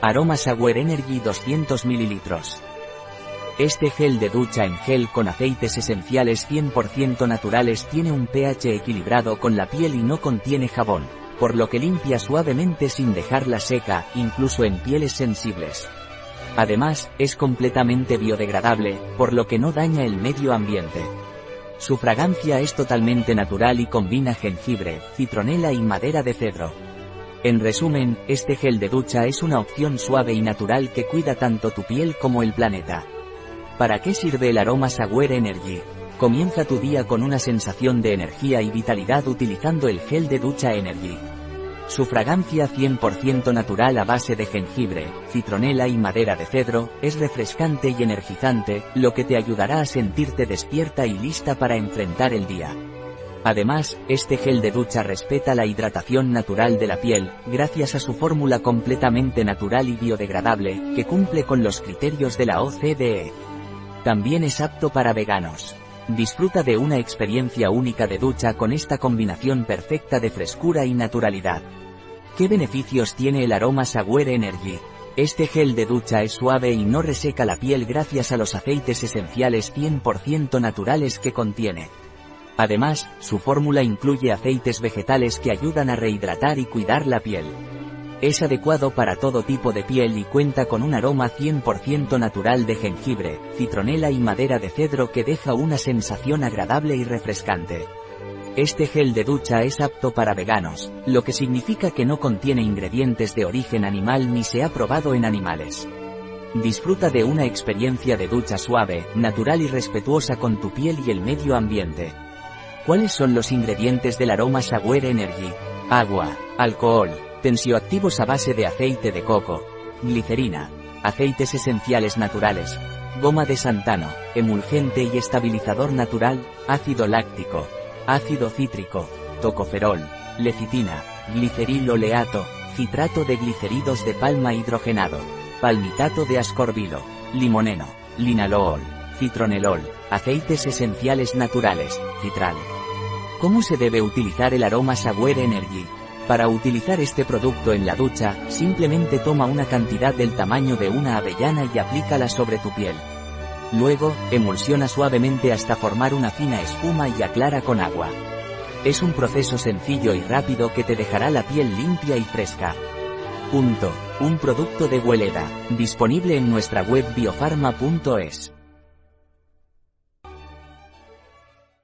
Aroma Shower Energy 200 ml. Este gel de ducha en gel con aceites esenciales 100% naturales tiene un pH equilibrado con la piel y no contiene jabón, por lo que limpia suavemente sin dejarla seca, incluso en pieles sensibles. Además, es completamente biodegradable, por lo que no daña el medio ambiente. Su fragancia es totalmente natural y combina jengibre, citronela y madera de cedro. En resumen, este gel de ducha es una opción suave y natural que cuida tanto tu piel como el planeta. ¿Para qué sirve el aroma Saguer Energy? Comienza tu día con una sensación de energía y vitalidad utilizando el gel de ducha Energy. Su fragancia 100% natural a base de jengibre, citronela y madera de cedro, es refrescante y energizante, lo que te ayudará a sentirte despierta y lista para enfrentar el día. Además, este gel de ducha respeta la hidratación natural de la piel, gracias a su fórmula completamente natural y biodegradable, que cumple con los criterios de la OCDE. También es apto para veganos. Disfruta de una experiencia única de ducha con esta combinación perfecta de frescura y naturalidad. ¿Qué beneficios tiene el aroma Saguer Energy? Este gel de ducha es suave y no reseca la piel gracias a los aceites esenciales 100% naturales que contiene. Además, su fórmula incluye aceites vegetales que ayudan a rehidratar y cuidar la piel. Es adecuado para todo tipo de piel y cuenta con un aroma 100% natural de jengibre, citronela y madera de cedro que deja una sensación agradable y refrescante. Este gel de ducha es apto para veganos, lo que significa que no contiene ingredientes de origen animal ni se ha probado en animales. Disfruta de una experiencia de ducha suave, natural y respetuosa con tu piel y el medio ambiente. ¿Cuáles son los ingredientes del aroma Saguer Energy? Agua, alcohol, tensioactivos a base de aceite de coco, glicerina, aceites esenciales naturales, goma de santano, emulgente y estabilizador natural, ácido láctico, ácido cítrico, tocoferol, lecitina, gliceril oleato, citrato de gliceridos de palma hidrogenado, palmitato de ascorbilo, limoneno, linalool, citronelol, aceites esenciales naturales, citral. ¿Cómo se debe utilizar el aroma Saguer Energy? Para utilizar este producto en la ducha, simplemente toma una cantidad del tamaño de una avellana y aplícala sobre tu piel. Luego, emulsiona suavemente hasta formar una fina espuma y aclara con agua. Es un proceso sencillo y rápido que te dejará la piel limpia y fresca. Punto. Un producto de Hueleda, disponible en nuestra web biofarma.es.